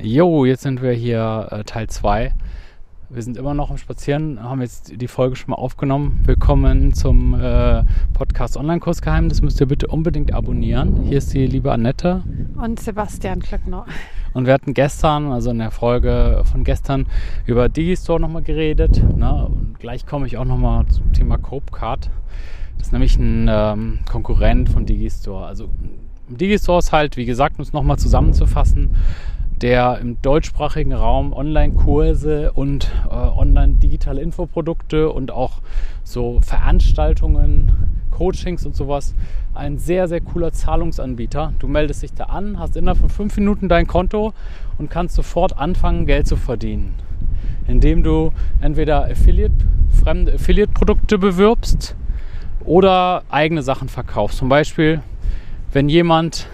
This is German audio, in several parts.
Jo, jetzt sind wir hier äh, Teil 2. Wir sind immer noch am Spazieren, haben jetzt die Folge schon mal aufgenommen. Willkommen zum äh, Podcast Online-Kursgeheim. Das müsst ihr bitte unbedingt abonnieren. Hier ist die liebe Annette. Und Sebastian Klöckner. Und wir hatten gestern, also in der Folge von gestern, über Digistore nochmal geredet. Ne? Und gleich komme ich auch nochmal zum Thema Copecard. Das ist nämlich ein ähm, Konkurrent von Digistore. Also Digistore ist halt, wie gesagt, um es nochmal zusammenzufassen, der im deutschsprachigen Raum Online-Kurse und äh, online-digitale Infoprodukte und auch so Veranstaltungen, Coachings und sowas ein sehr, sehr cooler Zahlungsanbieter. Du meldest dich da an, hast innerhalb von fünf Minuten dein Konto und kannst sofort anfangen, Geld zu verdienen. Indem du entweder Affiliate, fremde Affiliate-Produkte bewirbst oder eigene Sachen verkaufst. Zum Beispiel, wenn jemand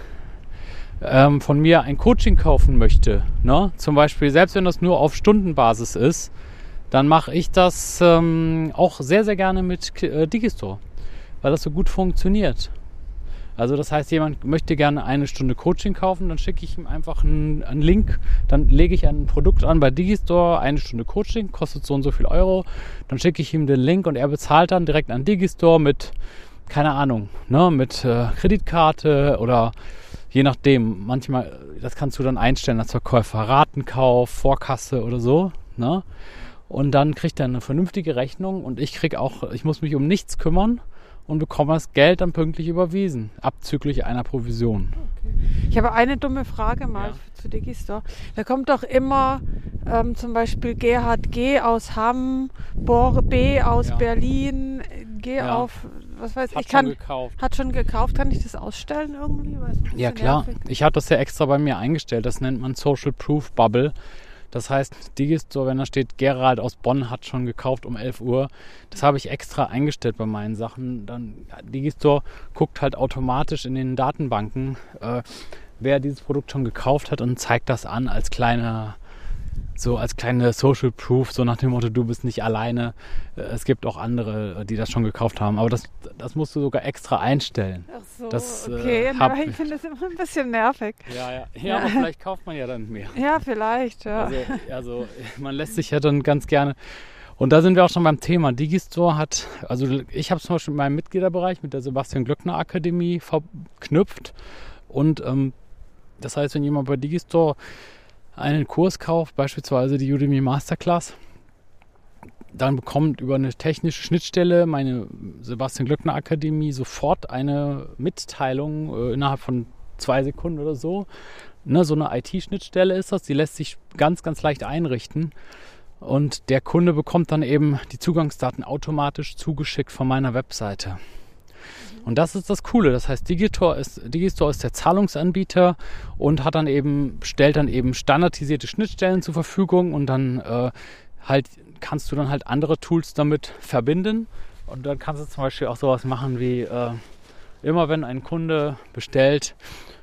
ähm, von mir ein Coaching kaufen möchte, ne? zum Beispiel, selbst wenn das nur auf Stundenbasis ist, dann mache ich das ähm, auch sehr, sehr gerne mit äh, Digistore, weil das so gut funktioniert. Also das heißt, jemand möchte gerne eine Stunde Coaching kaufen, dann schicke ich ihm einfach einen, einen, Link, dann lege ich ein Produkt an bei Digistore, eine Stunde Coaching, kostet so und so viel Euro, dann schicke ich ihm den Link und er bezahlt dann direkt an Digistore mit, keine Ahnung, ne, mit äh, Kreditkarte oder je nachdem, manchmal, das kannst du dann einstellen als Verkäufer, Ratenkauf, Vorkasse oder so, ne? Und dann kriegt er eine vernünftige Rechnung und ich krieg auch, ich muss mich um nichts kümmern und bekomme das Geld dann pünktlich überwiesen, abzüglich einer Provision. Okay. Ich habe eine dumme Frage mal ja. zu Digistore. Da kommt doch immer ähm, zum Beispiel Gerhard G. aus Hamm, Bor B. aus ja. Berlin, G. Ja. auf was weiß hat ich. Kann, schon gekauft. Hat schon gekauft. Kann ich das ausstellen irgendwie? ja, klar. Nervig. Ich habe das ja extra bei mir eingestellt. Das nennt man Social Proof Bubble. Das heißt, Digistore, wenn da steht, Gerald aus Bonn hat schon gekauft um 11 Uhr, das habe ich extra eingestellt bei meinen Sachen. Dann ja, Digistore guckt halt automatisch in den Datenbanken, äh, wer dieses Produkt schon gekauft hat und zeigt das an als kleiner so als kleine Social Proof, so nach dem Motto, du bist nicht alleine. Es gibt auch andere, die das schon gekauft haben. Aber das, das musst du sogar extra einstellen. Ach so, das, äh, okay. Äh, Na, ich finde das immer ein bisschen nervig. Ja, ja. Ja, aber vielleicht kauft man ja dann mehr. Ja, vielleicht, ja. Also, also man lässt sich ja dann ganz gerne... Und da sind wir auch schon beim Thema. Digistore hat, also ich habe es zum Beispiel in meinem Mitgliederbereich mit der Sebastian Glöckner Akademie verknüpft. Und ähm, das heißt, wenn jemand bei Digistore einen Kurs kauft, beispielsweise die Udemy Masterclass, dann bekommt über eine technische Schnittstelle meine Sebastian Glöckner Akademie sofort eine Mitteilung äh, innerhalb von zwei Sekunden oder so. Ne, so eine IT-Schnittstelle ist das, die lässt sich ganz, ganz leicht einrichten. Und der Kunde bekommt dann eben die Zugangsdaten automatisch zugeschickt von meiner Webseite. Und das ist das Coole. Das heißt, Digistore ist, Digistore ist der Zahlungsanbieter und hat dann eben, stellt dann eben standardisierte Schnittstellen zur Verfügung und dann äh, halt kannst du dann halt andere Tools damit verbinden. Und dann kannst du zum Beispiel auch sowas machen wie äh, immer wenn ein Kunde bestellt,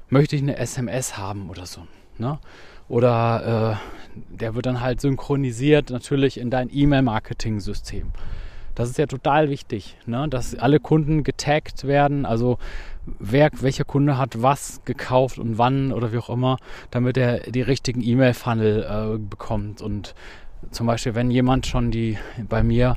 möchte ich eine SMS haben oder so. Ne? Oder äh, der wird dann halt synchronisiert natürlich in dein E-Mail-Marketing-System. Das ist ja total wichtig, ne? dass alle Kunden getaggt werden, also wer, welcher Kunde hat was gekauft und wann oder wie auch immer, damit er die richtigen E-Mail-Funnel äh, bekommt. Und zum Beispiel, wenn jemand schon die bei mir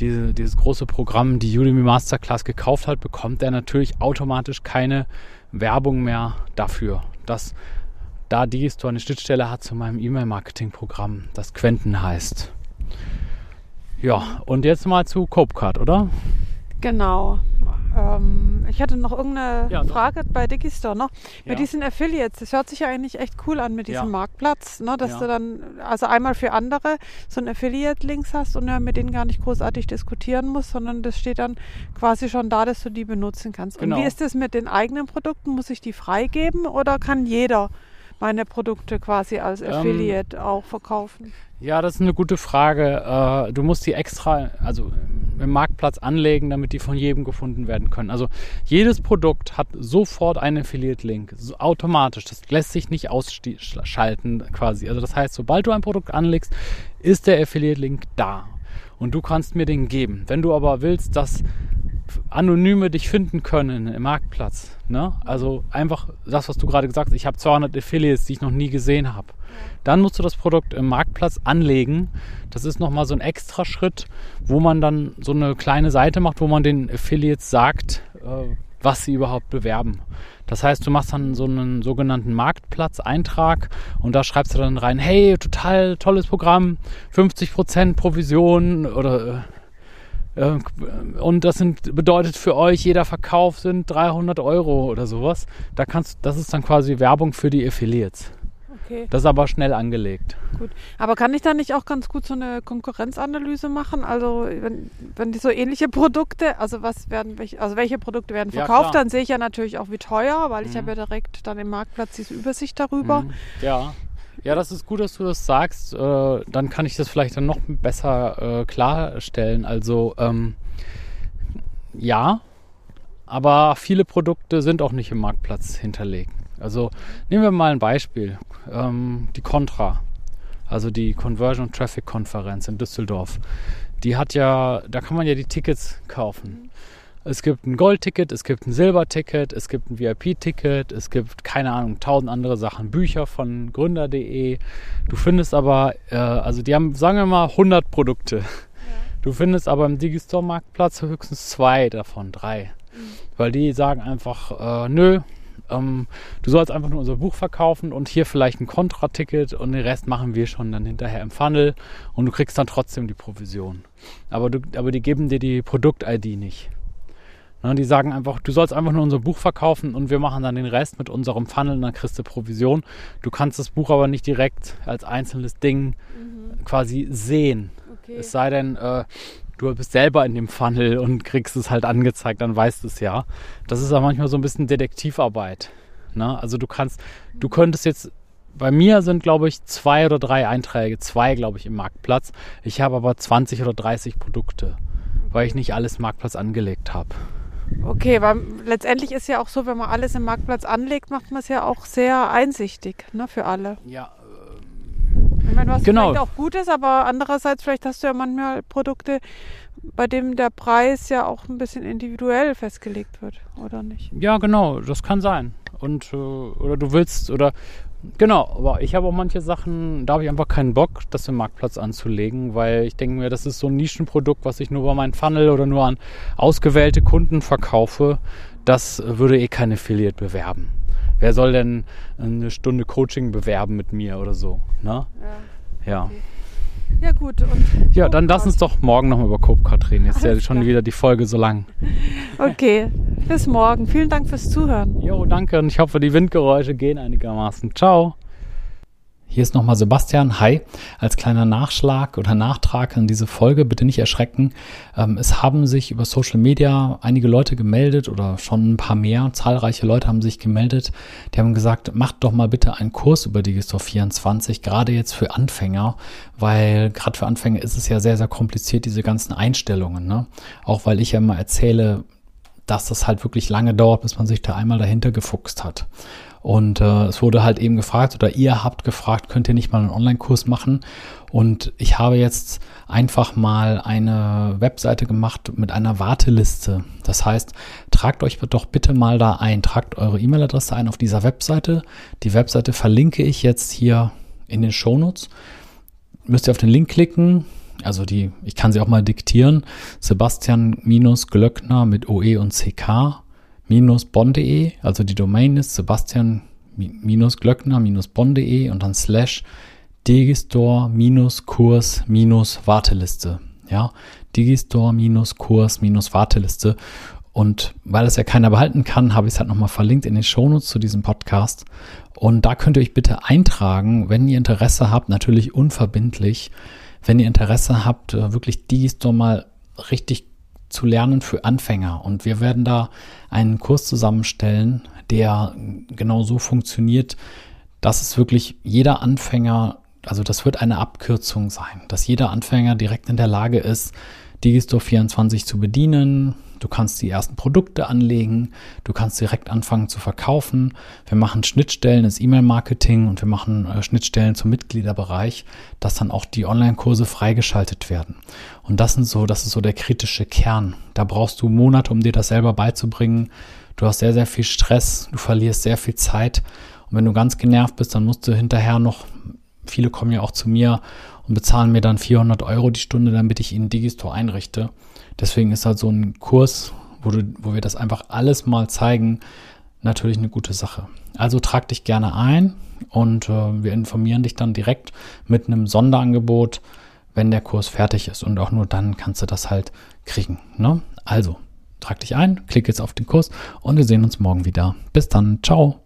diese, dieses große Programm, die Udemy Masterclass gekauft hat, bekommt er natürlich automatisch keine Werbung mehr dafür, dass da Digistore eine Schnittstelle hat zu meinem E-Mail-Marketing-Programm, das Quenten heißt. Ja, und jetzt mal zu Copecard, oder? Genau. Ähm, ich hatte noch irgendeine ja, Frage bei Digistore noch. Ja. Bei diesen Affiliates, das hört sich ja eigentlich echt cool an mit diesem ja. Marktplatz, ne? dass du dann also einmal für andere so ein Affiliate-Links hast und ja mit denen gar nicht großartig diskutieren musst, sondern das steht dann quasi schon da, dass du die benutzen kannst. Genau. Und wie ist das mit den eigenen Produkten? Muss ich die freigeben oder kann jeder meine Produkte quasi als ähm, Affiliate ähm, auch verkaufen? Ja, das ist eine gute Frage. Äh, du musst die extra, also im Marktplatz anlegen, damit die von jedem gefunden werden können. Also jedes Produkt hat sofort einen Affiliate-Link, automatisch. Das lässt sich nicht ausschalten quasi. Also das heißt, sobald du ein Produkt anlegst, ist der Affiliate-Link da und du kannst mir den geben. Wenn du aber willst, dass Anonyme dich finden können im Marktplatz. Ne? Also einfach das, was du gerade gesagt hast, ich habe 200 Affiliates, die ich noch nie gesehen habe. Dann musst du das Produkt im Marktplatz anlegen. Das ist nochmal so ein extra Schritt, wo man dann so eine kleine Seite macht, wo man den Affiliates sagt, äh, was sie überhaupt bewerben. Das heißt, du machst dann so einen sogenannten Marktplatzeintrag und da schreibst du dann rein, hey, total tolles Programm, 50% Provision oder äh, und das sind, bedeutet für euch, jeder Verkauf sind 300 Euro oder sowas. Da kannst, das ist dann quasi Werbung für die Affiliates. Okay. Das ist aber schnell angelegt. Gut. Aber kann ich da nicht auch ganz gut so eine Konkurrenzanalyse machen? Also wenn, wenn die so ähnliche Produkte, also was werden, also welche Produkte werden verkauft, ja, dann sehe ich ja natürlich auch wie teuer, weil mhm. ich habe ja direkt dann im Marktplatz diese Übersicht darüber. Mhm. Ja. Ja, das ist gut, dass du das sagst. Äh, dann kann ich das vielleicht dann noch besser äh, klarstellen. Also ähm, ja, aber viele Produkte sind auch nicht im Marktplatz hinterlegt. Also nehmen wir mal ein Beispiel. Ähm, die Contra, also die Conversion Traffic Konferenz in Düsseldorf. Die hat ja, da kann man ja die Tickets kaufen. Es gibt ein Gold-Ticket, es gibt ein Silber-Ticket, es gibt ein VIP-Ticket, es gibt, keine Ahnung, tausend andere Sachen. Bücher von gründer.de. Du findest aber, äh, also die haben, sagen wir mal, 100 Produkte. Ja. Du findest aber im Digistore-Marktplatz höchstens zwei davon, drei. Mhm. Weil die sagen einfach, äh, nö, ähm, du sollst einfach nur unser Buch verkaufen und hier vielleicht ein Kontraticket und den Rest machen wir schon dann hinterher im Funnel und du kriegst dann trotzdem die Provision. Aber, du, aber die geben dir die Produkt-ID nicht. Ne, die sagen einfach, du sollst einfach nur unser Buch verkaufen und wir machen dann den Rest mit unserem Funnel und dann kriegst du Provision. Du kannst das Buch aber nicht direkt als einzelnes Ding mhm. quasi sehen. Okay. Es sei denn, äh, du bist selber in dem Funnel und kriegst es halt angezeigt, dann weißt du es ja. Das ist aber manchmal so ein bisschen Detektivarbeit. Ne? Also du kannst, du könntest jetzt, bei mir sind glaube ich zwei oder drei Einträge, zwei glaube ich im Marktplatz. Ich habe aber 20 oder 30 Produkte, weil ich nicht alles Marktplatz angelegt habe. Okay, weil letztendlich ist ja auch so, wenn man alles im Marktplatz anlegt, macht man es ja auch sehr einsichtig ne, für alle. Ja, ich meine, was genau. vielleicht auch gut ist, aber andererseits vielleicht hast du ja manchmal Produkte, bei denen der Preis ja auch ein bisschen individuell festgelegt wird, oder nicht? Ja, genau, das kann sein. Und äh, oder du willst oder genau, aber ich habe auch manche Sachen, da habe ich einfach keinen Bock, das im Marktplatz anzulegen, weil ich denke mir, das ist so ein Nischenprodukt, was ich nur bei meinem Funnel oder nur an ausgewählte Kunden verkaufe. Das würde eh kein Affiliate bewerben wer soll denn eine Stunde Coaching bewerben mit mir oder so? Ne? Ja. Ja. Okay. Ja, gut. Und ja, dann lass uns doch morgen nochmal über Copecard reden. Jetzt ist ja schon klar. wieder die Folge so lang. Okay, bis morgen. Vielen Dank fürs Zuhören. Jo, danke und ich hoffe, die Windgeräusche gehen einigermaßen. Ciao. Hier ist nochmal Sebastian. Hi. Als kleiner Nachschlag oder Nachtrag an diese Folge, bitte nicht erschrecken. Ähm, es haben sich über Social Media einige Leute gemeldet oder schon ein paar mehr. Zahlreiche Leute haben sich gemeldet. Die haben gesagt, macht doch mal bitte einen Kurs über Digistore 24, gerade jetzt für Anfänger, weil gerade für Anfänger ist es ja sehr, sehr kompliziert, diese ganzen Einstellungen. Ne? Auch weil ich ja immer erzähle, dass das halt wirklich lange dauert, bis man sich da einmal dahinter gefuchst hat. Und äh, es wurde halt eben gefragt, oder ihr habt gefragt, könnt ihr nicht mal einen Online-Kurs machen? Und ich habe jetzt einfach mal eine Webseite gemacht mit einer Warteliste. Das heißt, tragt euch doch bitte mal da ein, tragt eure E-Mail-Adresse ein auf dieser Webseite. Die Webseite verlinke ich jetzt hier in den Shownotes. Müsst ihr auf den Link klicken, also die, ich kann sie auch mal diktieren. Sebastian-Glöckner mit OE und CK bonn.de, also die Domain ist sebastian-glöckner-bonn.de und dann slash digistore-kurs-warteliste. Ja, digistore-kurs-warteliste. Und weil es ja keiner behalten kann, habe ich es halt nochmal verlinkt in den Shownotes zu diesem Podcast. Und da könnt ihr euch bitte eintragen, wenn ihr Interesse habt, natürlich unverbindlich, wenn ihr Interesse habt, äh, wirklich Digistore mal richtig zu lernen für Anfänger. Und wir werden da einen Kurs zusammenstellen, der genau so funktioniert, dass es wirklich jeder Anfänger, also das wird eine Abkürzung sein, dass jeder Anfänger direkt in der Lage ist, Digistore 24 zu bedienen. Du kannst die ersten Produkte anlegen, du kannst direkt anfangen zu verkaufen. Wir machen Schnittstellen ins E-Mail-Marketing und wir machen äh, Schnittstellen zum Mitgliederbereich, dass dann auch die Online-Kurse freigeschaltet werden. Und das sind so, das ist so der kritische Kern. Da brauchst du Monate, um dir das selber beizubringen. Du hast sehr, sehr viel Stress, du verlierst sehr viel Zeit. Und wenn du ganz genervt bist, dann musst du hinterher noch, viele kommen ja auch zu mir und bezahlen mir dann 400 Euro die Stunde, damit ich ihnen Digistore einrichte. Deswegen ist halt so ein Kurs, wo, du, wo wir das einfach alles mal zeigen, natürlich eine gute Sache. Also trag dich gerne ein und äh, wir informieren dich dann direkt mit einem Sonderangebot, wenn der Kurs fertig ist. Und auch nur dann kannst du das halt kriegen. Ne? Also, trag dich ein, klick jetzt auf den Kurs und wir sehen uns morgen wieder. Bis dann, ciao.